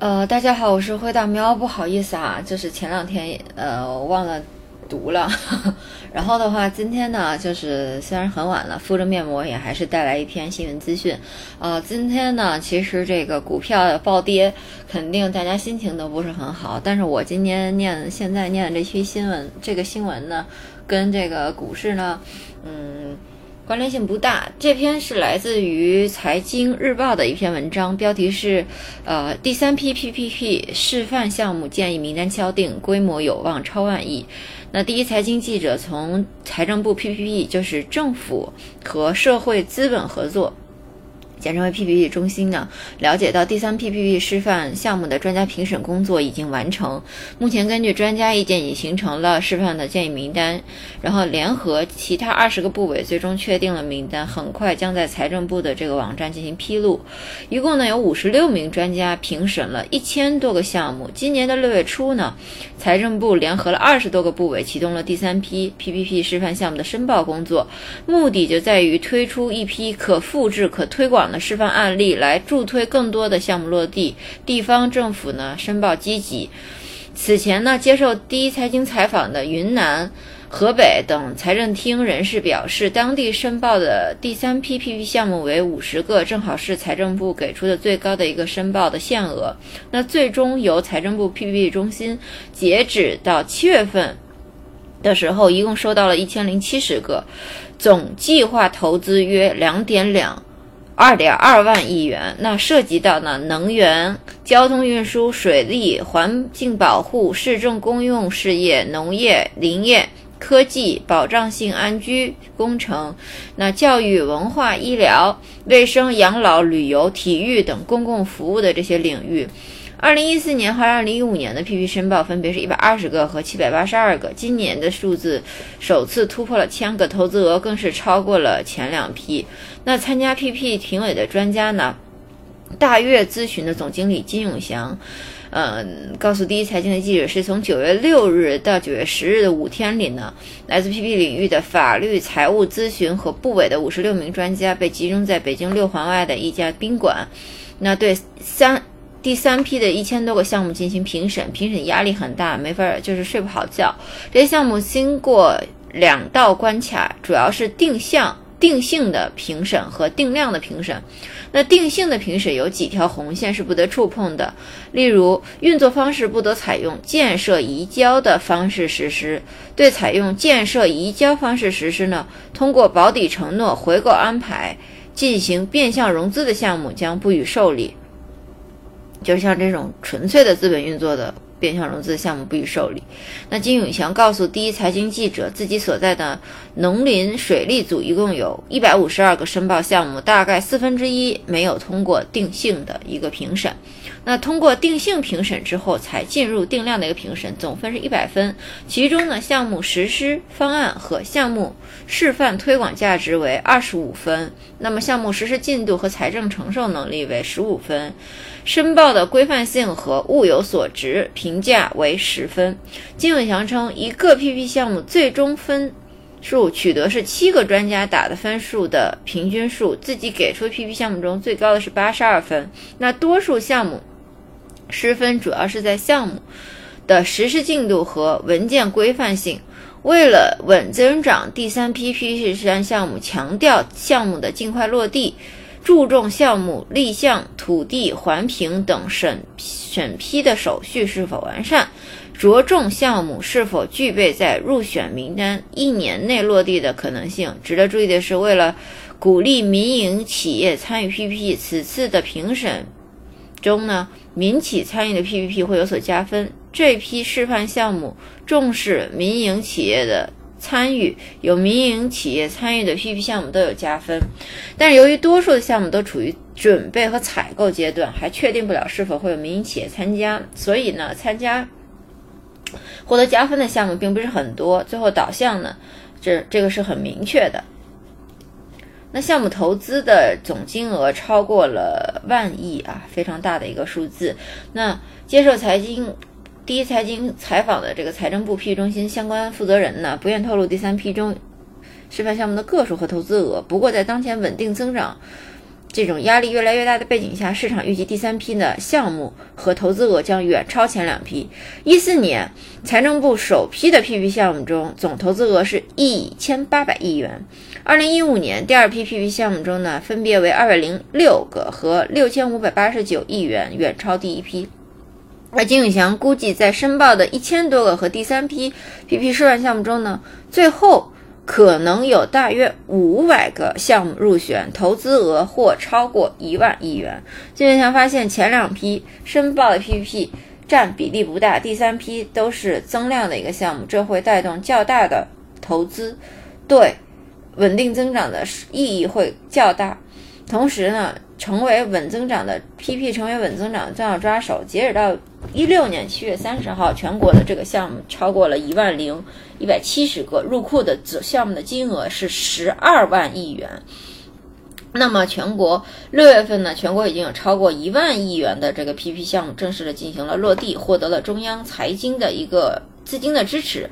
呃，大家好，我是灰大喵，不好意思啊，就是前两天呃忘了读了，然后的话，今天呢就是虽然很晚了，敷着面膜也还是带来一篇新闻资讯。啊，今天呢其实这个股票暴跌，肯定大家心情都不是很好，但是我今天念现在念的这期新闻，这个新闻呢跟这个股市呢，嗯。关联性不大。这篇是来自于财经日报的一篇文章，标题是“呃，第三批 PPP 示范项目建议名单敲定，规模有望超万亿”。那第一财经记者从财政部 PPP，就是政府和社会资本合作。简称为 PPP 中心呢，了解到第三 PPP 示范项目的专家评审工作已经完成，目前根据专家意见已形成了示范的建议名单，然后联合其他二十个部委最终确定了名单，很快将在财政部的这个网站进行披露。一共呢有五十六名专家评审了一千多个项目。今年的六月初呢，财政部联合了二十多个部委启动了第三批 PPP 示范项目的申报工作，目的就在于推出一批可复制、可推广。的示范案例来助推更多的项目落地，地方政府呢申报积极。此前呢，接受第一财经采访的云南、河北等财政厅人士表示，当地申报的第三批 PP 项目为五十个，正好是财政部给出的最高的一个申报的限额。那最终由财政部 PP 中心截止到七月份的时候，一共收到了一千零七十个，总计划投资约两点两。二点二万亿元，那涉及到呢能源、交通运输、水利、环境保护、市政公用事业、农业、林业、科技、保障性安居工程，那教育、文化、医疗、卫生、养老、旅游、体育等公共服务的这些领域。二零一四年和二零一五年的 PP 申报分别是一百二十个和七百八十二个，今年的数字首次突破了千个，投资额更是超过了前两批。那参加 PP 评委的专家呢？大悦咨询的总经理金永祥，嗯，告诉第一财经的记者，是从九月六日到九月十日的五天里呢，来自 PP 领域的法律、财务咨询和部委的五十六名专家被集中在北京六环外的一家宾馆，那对三。第三批的一千多个项目进行评审，评审压力很大，没法就是睡不好觉。这些项目经过两道关卡，主要是定向、定性的评审和定量的评审。那定性的评审有几条红线是不得触碰的，例如运作方式不得采用建设移交的方式实施。对采用建设移交方式实施呢，通过保底承诺、回购安排进行变相融资的项目将不予受理。就像这种纯粹的资本运作的变相融资项目不予受理。那金永祥告诉第一财经记者，自己所在的农林水利组一共有一百五十二个申报项目，大概四分之一没有通过定性的一个评审。那通过定性评审之后，才进入定量的一个评审，总分是一百分。其中呢，项目实施方案和项目示范推广价值为二十五分，那么项目实施进度和财政承受能力为十五分，申报的规范性和物有所值评评价为十分。金永祥称，一个 PP 项目最终分数取得是七个专家打的分数的平均数，自己给出 PP 项目中最高的是八十二分。那多数项目。失分主要是在项目的实施进度和文件规范性。为了稳增长，第三批 PP 示范项目强调项目的尽快落地，注重项目立项、土地环评等审审批的手续是否完善，着重项目是否具备在入选名单一年内落地的可能性。值得注意的是，为了鼓励民营企业参与 PP，此次的评审。中呢，民企参与的 PPP 会有所加分。这批示范项目重视民营企业的参与，有民营企业参与的 PP 项目都有加分。但是由于多数的项目都处于准备和采购阶段，还确定不了是否会有民营企业参加，所以呢，参加获得加分的项目并不是很多。最后导向呢，这这个是很明确的。那项目投资的总金额超过了万亿啊，非常大的一个数字。那接受财经第一财经采访的这个财政部批中心相关负责人呢，不愿透露第三批中示范项目的个数和投资额。不过在当前稳定增长这种压力越来越大的背景下，市场预计第三批的项目和投资额将远超前两批。一四年，财政部首批的 PP 项目中总投资额是一千八百亿元。二零一五年，第二批 PP 项目中呢，分别为二百零六个和六千五百八十九亿元，远超第一批。而金永祥估计，在申报的一千多个和第三批 PP 示范项目中呢，最后。可能有大约五百个项目入选，投资额或超过一万亿元。金永祥发现，前两批申报的 PPP 占比例不大，第三批都是增量的一个项目，这会带动较大的投资，对稳定增长的意义会较大。同时呢，成为稳增长的 PP 成为稳增长的重要抓手。截止到一六年七月三十号，全国的这个项目超过了一万零一百七十个，入库的子项目的金额是十二万亿元。那么，全国六月份呢，全国已经有超过一万亿元的这个 PP 项目正式的进行了落地，获得了中央财经的一个资金的支持。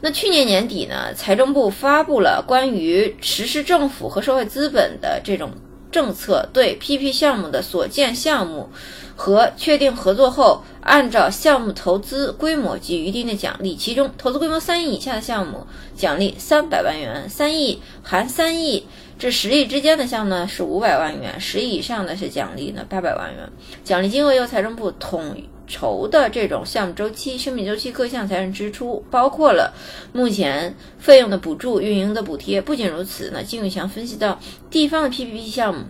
那去年年底呢，财政部发布了关于实施政府和社会资本的这种。政策对 PP 项目的所建项目和确定合作后，按照项目投资规模给予一定的奖励。其中，投资规模三亿以下的项目奖励三百万元，三亿含三亿至十亿之间的项目呢是五百万元，十亿以上的是奖励呢八百万元。奖励金额由财政部统。筹的这种项目周期、生命周期各项财政支出，包括了目前费用的补助、运营的补贴。不仅如此，呢，金永强分析到，地方的 PPP 项目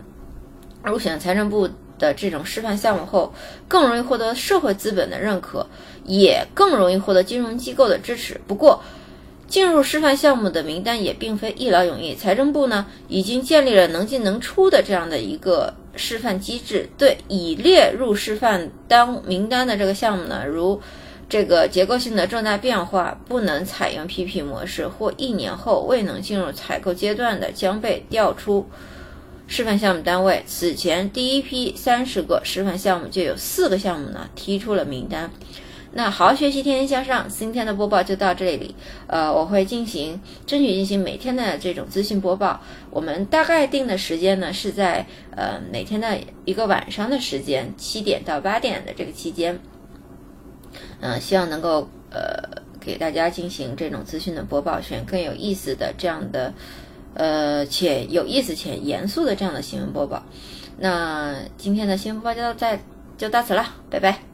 入选财政部的这种示范项目后，更容易获得社会资本的认可，也更容易获得金融机构的支持。不过，进入示范项目的名单也并非一劳永逸，财政部呢已经建立了能进能出的这样的一个。示范机制对已列入示范单名单的这个项目呢，如这个结构性的重大变化不能采用 PP 模式，或一年后未能进入采购阶段的，将被调出示范项目单位。此前第一批三十个示范项目就有四个项目呢踢出了名单。那好好学习，天天向上。今天的播报就到这里，呃，我会进行争取进行每天的这种资讯播报。我们大概定的时间呢是在呃每天的一个晚上的时间，七点到八点的这个期间。嗯，希望能够呃给大家进行这种资讯的播报，选更有意思的这样的呃且有意思且严肃的这样的新闻播报。那今天的新闻播报就到在就到此了，拜拜。